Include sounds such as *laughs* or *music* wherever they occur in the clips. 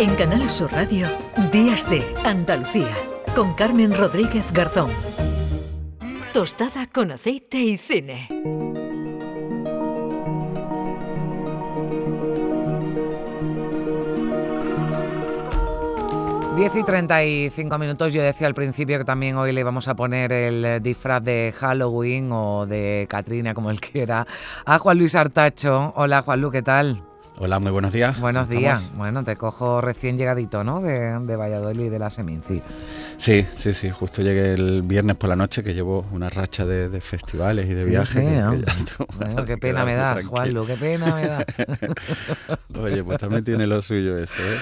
En Canal Sur Radio, Días de Andalucía, con Carmen Rodríguez Garzón. Tostada con aceite y cine. 10 y 35 minutos. Yo decía al principio que también hoy le vamos a poner el disfraz de Halloween o de Katrina, como él quiera, a Juan Luis Artacho. Hola, Juan Luis, ¿qué tal? Hola, muy buenos días. Buenos días. Bueno, te cojo recién llegadito, ¿no? De, de Valladolid y de la Seminci. Sí, sí, sí. Justo llegué el viernes por la noche, que llevo una racha de, festivales y de viajes. *laughs* bueno, qué pena me das, Juanlu, qué pena me das. *laughs* Oye, pues también tiene lo suyo eso, ¿eh?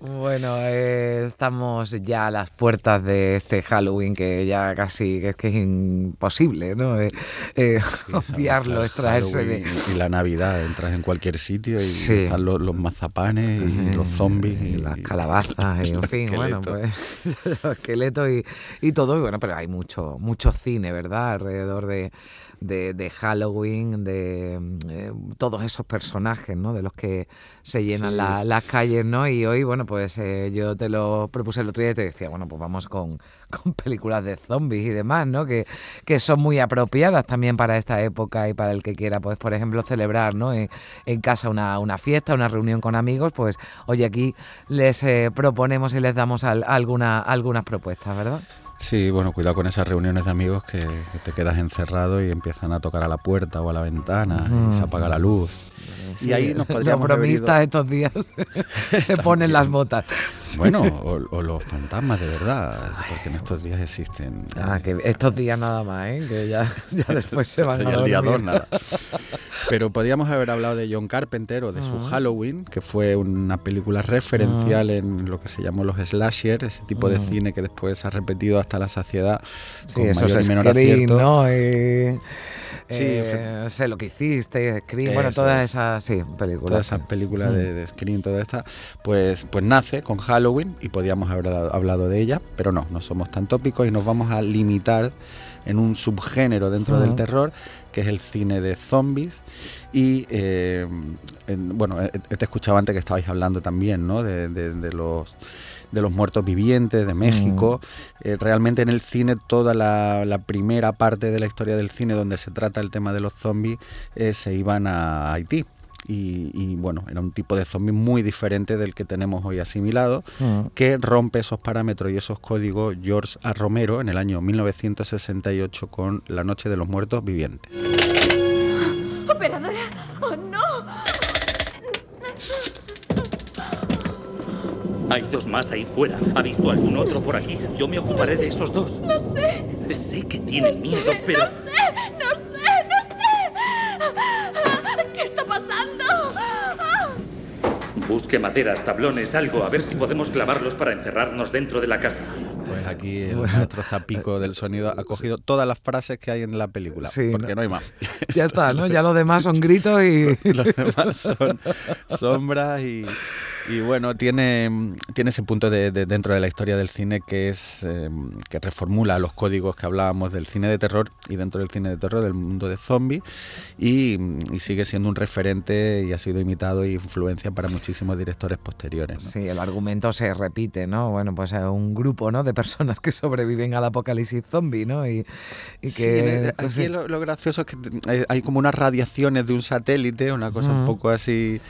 *laughs* bueno, eh, estamos ya a las puertas de este Halloween que ya casi que es que es imposible, ¿no? Eh, eh obviarlo, extraerse de... Y la Navidad, entras en cualquier sitio y están los, mazapanes y los zombies. Y, las calabazas, y en *laughs* fin, bueno, pues *laughs* esqueletos y, y todo. Y bueno, pero hay mucho, mucho cine, ¿verdad? Alrededor de de, Halloween, de eh, todos esos personajes, ¿no? De los que se llenan las calles, ¿no? Y hoy, bueno, pues eh, yo te lo propuse el otro día y te decía, bueno, pues vamos *laughs* con, películas de zombies y demás, ¿no? Que, que son muy apropiadas también para esta época y para el que quiera, pues, por ejemplo, celebrar, ¿no? En, casa una, una, fiesta, una reunión con amigos, pues, hoy aquí les eh, proponemos y les damos alguna, algunas propuestas, ¿verdad? Sí, bueno, cuidado con esas reuniones de amigos que, te quedas encerrado y empiezan a tocar a la puerta o a la ventana y se apaga la luz. y ahí nos podríamos Los bromistas estos días *laughs* *laughs* se ponen las botas. Bueno, o, los fantasmas de verdad, porque en estos días existen. Ah, que estos días nada más, ¿eh? que ya, *laughs* después se van a dormir. El día nada. Pero podríamos haber hablado de John Carpenter o de su Halloween, que fue una película referencial en lo que se llamó los slasher, ese tipo de cine que después ha repetido hasta la saciedad sí, con mayor y menor acierto. ¿no? Sí, eh, sé lo que hiciste, Scream, bueno, todas esas sí, películas. Todas esas películas de, de, Scream, toda esta, pues, pues nace con Halloween y podíamos haber hablado de ella, pero no, no somos tan tópicos y nos vamos a limitar en un subgénero dentro del terror, que es el cine de zombies. Y eh, bueno, eh, te escuchaba antes que estabais hablando también, ¿no? de, de los de los muertos vivientes de México. Mm. Eh, realmente en el cine toda la, primera parte de la historia del cine donde se trata el tema de los zombies eh, se iban a Haití. Y, bueno, era un tipo de zombie muy diferente del que tenemos hoy asimilado, mm. que rompe esos parámetros y esos códigos George A. Romero en el año 1968 con La Noche de los Muertos Vivientes. ¡Operadora! ¡Oh, no! Hay dos más ahí fuera. ¿Ha visto algún otro por aquí? Yo me ocuparé de esos dos. No sé. Sé que tienen miedo, pero... No sé, Busque maderas, tablones, algo, a ver si podemos clavarlos para encerrarnos dentro de la casa. Pues aquí el maestro Zapico del sonido ha cogido todas las frases que hay en la película, sí, porque no hay más. *laughs* Ya está, ¿no? Ya lo demás son *laughs* gritos y... Los demás son sombras y, y bueno, tiene, tiene ese punto de, dentro de la historia del cine que es em, que reformula los códigos que hablábamos del cine de terror y dentro del cine de terror del mundo de zombies y, sigue siendo un referente y ha sido imitado e influencia para muchísimos directores posteriores. Sí, el argumento se repite, ¿no? Bueno, pues un grupo ¿no? de personas que sobreviven al apocalipsis zombie, ¿no? Y, que, sí, pues aquí lo, gracioso es que hay como unas radiaciones de un satélite, una cosa un poco así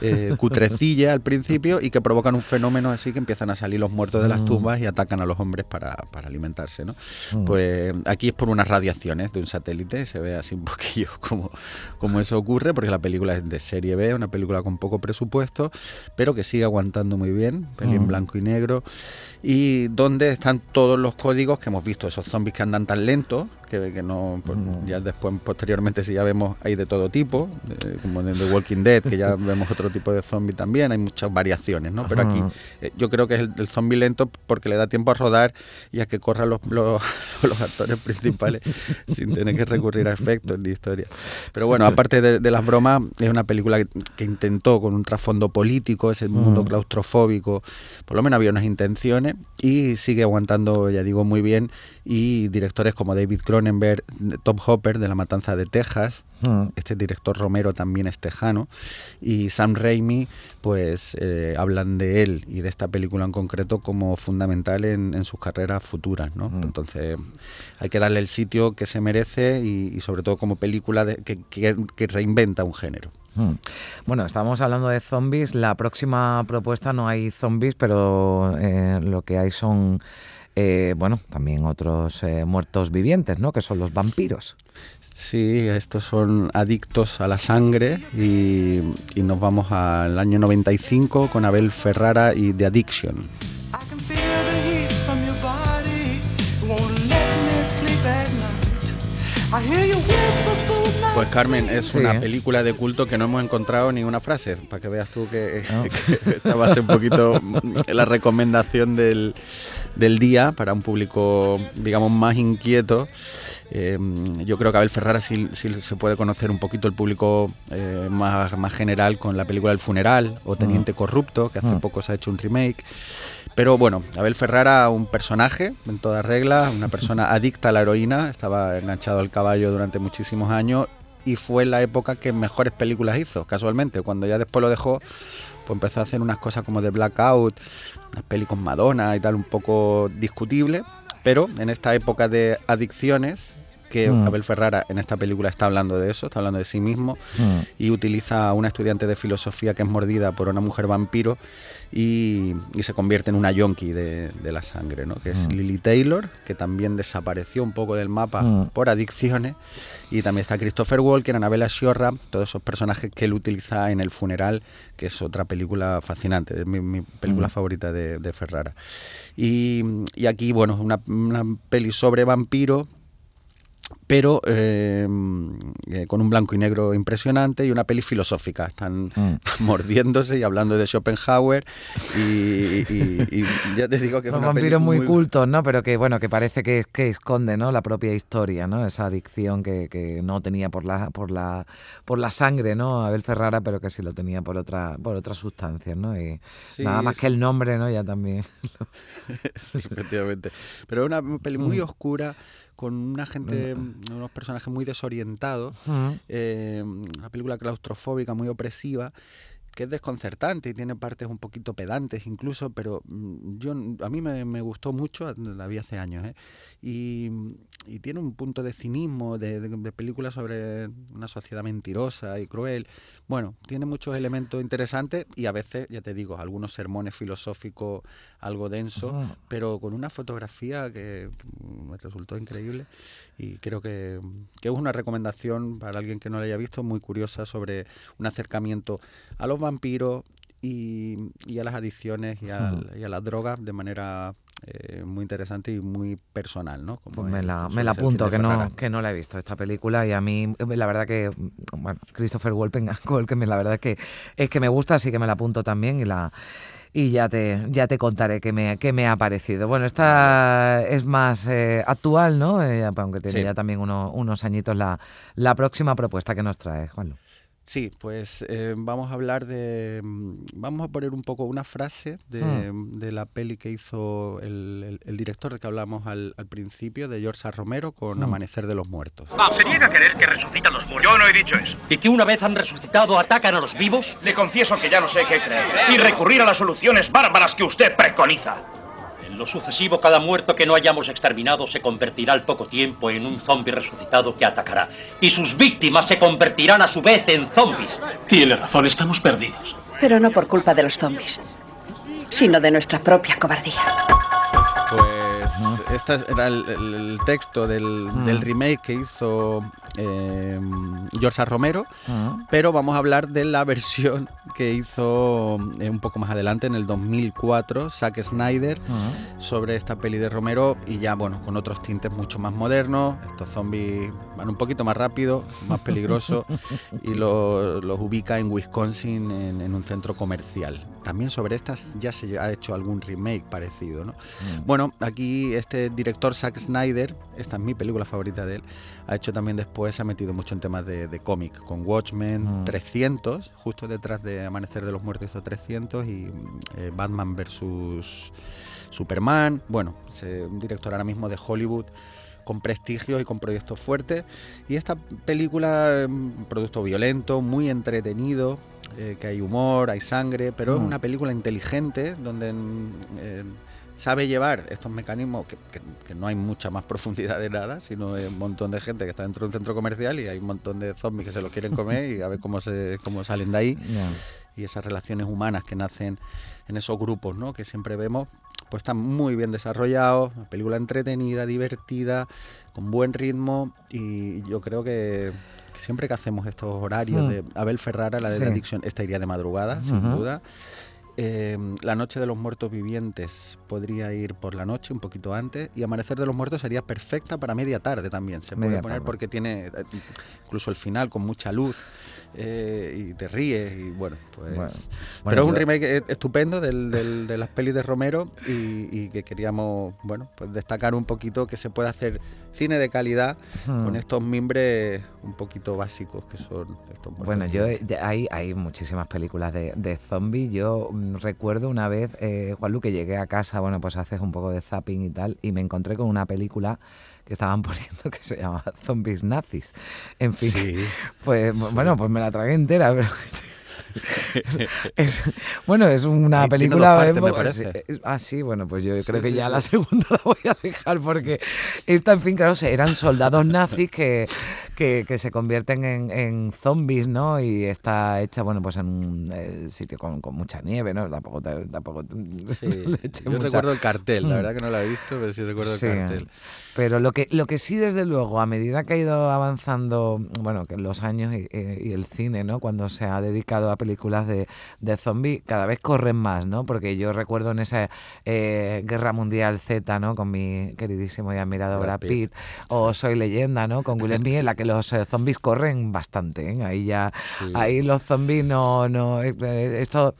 eh, cutrecilla al principio y que provocan un fenómeno así que empiezan a salir los muertos de las mm. tumbas y atacan a los hombres para, alimentarse. ¿no? Mm. Pues aquí es por unas radiaciones de un satélite, se ve así un *laughs* poquillo como, como eso ocurre, porque la película es de serie B, una película con poco presupuesto, pero que sigue aguantando muy bien, peli en mm. blanco y negro, y donde están todos los códigos que hemos visto, esos zombies que andan tan lentos, que, no, pues, ya después, posteriormente, si ya vemos, hay de todo tipo, como en The Walking Dead, que ya *laughs* vemos otro tipo de zombie también, hay muchas variaciones, ¿no? Pero aquí eh, yo creo que es el, zombie lento porque le da tiempo a rodar y a que corran los, los, actores principales *laughs* sin tener que recurrir a efectos ni historia. Pero bueno, aparte de, las bromas, es una película que, intentó con un trasfondo político, ese mundo claustrofóbico, por lo menos había unas intenciones y sigue aguantando, ya digo, muy bien y directores como David Cronenberg, Tom Hopper de La Matanza de Texas, mm. este director Romero también es tejano, y Sam Raimi, pues eh, hablan de él y de esta película en concreto como fundamental en, sus carreras futuras. ¿no? Mm. Entonces hay que darle el sitio que se merece y, sobre todo como película que reinventa un género. Hmm. Bueno, estábamos hablando de zombies. La próxima propuesta no hay zombies, pero eh, lo que hay son, eh, bueno, también otros eh, muertos vivientes, ¿no? Que son los vampiros. Sí, estos son adictos a la sangre y, y nos vamos al año 95 con Abel Ferrara y The Addiction. Pues Carmen, es una película de culto que no hemos encontrado ni una frase, para que veas tú que, *laughs* esta va a ser un poquito la recomendación del, día para un público, digamos, más inquieto. Eh, yo creo que Abel Ferrara sí, se puede conocer un poquito el público eh, más, más general con la película El Funeral o Teniente Corrupto, que hace poco se ha hecho un remake. Pero bueno, Abel Ferrara, un personaje en toda regla, una persona *laughs* adicta a la heroína, estaba enganchado al caballo durante muchísimos años y fue la época que mejores películas hizo, casualmente. Cuando ya después lo dejó, pues empezó a hacer unas cosas como de Blackout, unas pelis con Madonna y tal, un poco discutible. Pero en esta época de adicciones, que mm. Abel Ferrara en esta película está hablando de eso, está hablando de sí mismo mm. y utiliza a una estudiante de filosofía que es mordida por una mujer vampiro y, se convierte en una yonki de, la sangre, ¿no? que es mm. Lily Taylor, que también desapareció un poco del mapa por adicciones y también está Christopher Walken, Anabella Sciorra, todos esos personajes que él utiliza en El Funeral, que es otra película fascinante, es mi, película favorita de, Ferrara. Y, aquí, bueno, una, una peli sobre vampiro, pero eh, eh, con un blanco y negro impresionante y una peli filosófica. Están mm. *laughs* mordiéndose y hablando de Schopenhauer y, ya te digo que es una peli muy, cultos, ¿no? Pero que bueno, que parece que, que esconde, ¿no? La propia historia, ¿no? Esa adicción que, que, no tenía por la por la por la sangre, ¿no? Abel Ferrara, pero que sí lo tenía por otra por otras sustancias, ¿no? Y nada más que el nombre, ¿no? Ya también. *laughs* *laughs* sí, efectivamente. Pero es una peli muy mm. oscura con una gente, unos personajes muy desorientados, eh, una película claustrofóbica muy opresiva que es desconcertante y tiene partes un poquito pedantes incluso, pero mm, yo a mí me, gustó mucho, la vi hace años, ¿eh? y, tiene un punto de cinismo, de, película sobre una sociedad mentirosa y cruel. Bueno, tiene muchos elementos interesantes y a veces, ya te digo, algunos sermones filosóficos algo densos, pero con una fotografía que, me resultó increíble y creo que, que es una recomendación para alguien que no la haya visto muy curiosa sobre un acercamiento a los vampiros y, a las adicciones y, a las drogas de manera eh, muy interesante y muy personal, ¿no? pues me la, me la apunto, que no, que no la he visto esta película y a mí la verdad que, bueno, Christopher Walken, *laughs* que la verdad es que, es que me gusta, así que me la apunto también y la y ya te, ya te contaré qué me, qué me ha parecido. Bueno, esta es más eh, actual, ¿no? Eh, aunque tiene ya también unos añitos la, la próxima propuesta que nos trae, Juanlu. Sí, pues eh, vamos a hablar de. Mm, vamos a poner un poco una frase de, hmm. de la peli que hizo el, el, director de que hablamos al, al, principio, de George A. Romero, con hmm. Amanecer de los Muertos. ¿Se niega a creer que resucitan los muertos? Yo no he dicho eso. ¿Y que una vez han resucitado atacan a los vivos? Le confieso que ya no sé qué creer. Y recurrir a las soluciones bárbaras que usted preconiza. En lo sucesivo, cada muerto que no hayamos exterminado se convertirá al poco tiempo en un zombie resucitado que atacará. Y sus víctimas se convertirán a su vez en zombies. Tiene razón, estamos perdidos. Pero no por culpa de los zombies, sino de nuestra propia cobardía. Pues este era el, texto del, del, remake que hizo eh, George Romero, pero vamos a hablar de la *laughs* versión que hizo eh, un poco más adelante, en el 2004, Zack Snyder, sobre esta peli de Romero y ya, bueno, con otros tintes mucho más modernos. Estos zombies van un poquito más rápido, más *laughs* peligrosos y los, ubica en Wisconsin en, un centro comercial. También sobre estas ya se ha hecho algún remake parecido, ¿no? Mm. Bueno, aquí este director Zack Snyder, esta es mi película favorita de él, ha hecho también después, se ha metido mucho en temas de, cómic, con Watchmen 300, mm. justo detrás de Amanecer de los Muertos hizo 300 y eh, Batman versus Superman, bueno, un director ahora mismo de Hollywood con prestigio y con proyectos fuertes. Y esta película, un producto violento, muy entretenido, eh, que hay humor, hay sangre, pero es mm. una película inteligente donde eh, sabe llevar estos mecanismos que, no hay mucha más profundidad de nada, sino un montón de gente que está dentro de un centro comercial y hay un montón de zombies que se lo quieren comer y a ver cómo, se, cómo salen de ahí. Y esas relaciones humanas que nacen en esos grupos ¿no? que siempre vemos, pues están muy bien desarrollados, una película entretenida, divertida, con buen ritmo y yo creo que siempre que hacemos estos horarios mm. de Abel Ferrara, la de Addiction, esta iría de madrugada, sin duda. Em, la Noche de los Muertos Vivientes podría ir por la noche, un poquito antes, y Amanecer de los Muertos sería perfecta para media tarde también. Se puede poner porque tiene eh, incluso el final con mucha luz. Eh, y te ríes y bueno, pues... pero es un remake e-, estupendo del, de las pelis de Romero y, que queríamos, bueno, pues destacar un poquito que se puede hacer cine de calidad con estos mimbres un poquito básicos que son estos Bueno, yo hay, hay muchísimas películas de, de zombies. Yo mm, recuerdo una vez, eh, Juanlu, que llegué a casa, bueno, pues haces un poco de zapping y tal, y me encontré con una película que estaban *laughs* poniendo que se llama Zombies Nazis. En fin, pues bueno, pues me la tragué entera, pero *laughs* bueno, es una película. ah, sí, bueno, pues yo creo que ya la *laughs* segunda la voy a dejar porque esta, en fin, claro, eran soldados nazis que, que, se convierten en, zombies, ¿no? Y está hecha, bueno, pues en un eh, sitio con, mucha nieve, ¿no? Tampoco. tampoco *laughs* yo recuerdo el cartel, la mm. verdad que no la he visto, pero sí recuerdo el cartel. Pero lo que, lo que sí, desde luego, a medida que ha ido avanzando, bueno, que los años y, y el cine, ¿no? Cuando se ha dedicado a películas de, de zombies cada vez corren más, ¿no? Porque yo recuerdo en esa eh, Guerra Mundial Z, ¿no? Con mi queridísimo y admirado Brad, Pitt, o Soy Leyenda, ¿no? Con Will Smith, en la que los eh, zombies corren bastante, ¿eh? Ahí ya, ahí los zombies no, no, esto,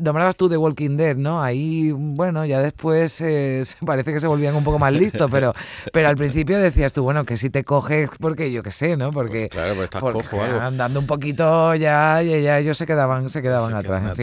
nombrabas tú de Walking Dead, ¿no? Ahí, bueno, ya después *laughs* parece que se volvían un poco más listos, pero, pero al principio decías tú, bueno, que si te coges, porque yo qué sé, ¿no? Porque, pues claro, pues estás cojo algo. andando un poquito ya, ya, ya ellos se quedaban, se quedaban atrás.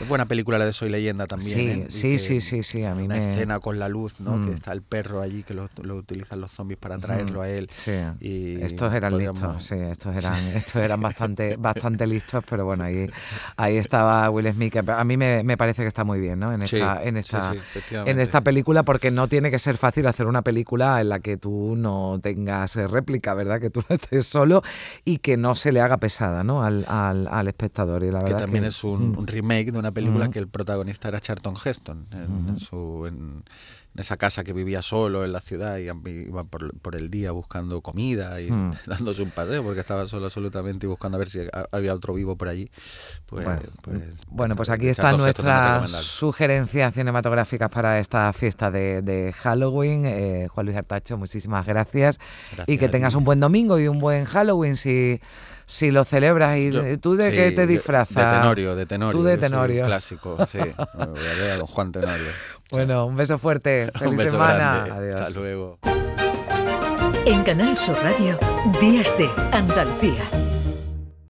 Es buena película la de Soy Leyenda también. Sí, ¿eh? sí, sí, sí, sí, a mí una escena con la luz, ¿no? Que mm. está el perro allí que lo, utilizan los zombies para traerlo a él. Sí. Y estos eran listos, sí, estos eran, estos eran bastante, *laughs* bastante listos, pero bueno, ahí, ahí estaba Will Smith, que a mí me, me parece que está muy bien, ¿no? En esta, en esta, en esta película, porque no tiene que ser fácil hacer una película en la que tú no tengas réplica, ¿verdad? Que tú *laughs* estés solo y que no se le haga pesada, ¿no? Al, al, al espectador que también es un, mm. remake de una película que el protagonista era Charlton Heston, en, su, en, esa casa que vivía solo en la ciudad y iba por, el día buscando comida y mm. *laughs* dándose un paseo porque estaba solo absolutamente y buscando a ver si había otro vivo por allí. Pues, bueno, pues, pues aquí están nuestras sugerencias cinematográficas para esta fiesta de, Halloween. Eh, Juan Luis Artacho, muchísimas gracias, y que tengas un buen domingo y un buen Halloween si si lo celebras y tú de qué te disfrazas. De, Tenorio, de Tenorio. Tú de Tenorio. clásico, sí. Voy a ver a don Juan Tenorio. Bueno, un beso fuerte. *laughs* Feliz un beso semana. Adiós. Hasta luego. En Canal Sur Radio, Días de Andalucía.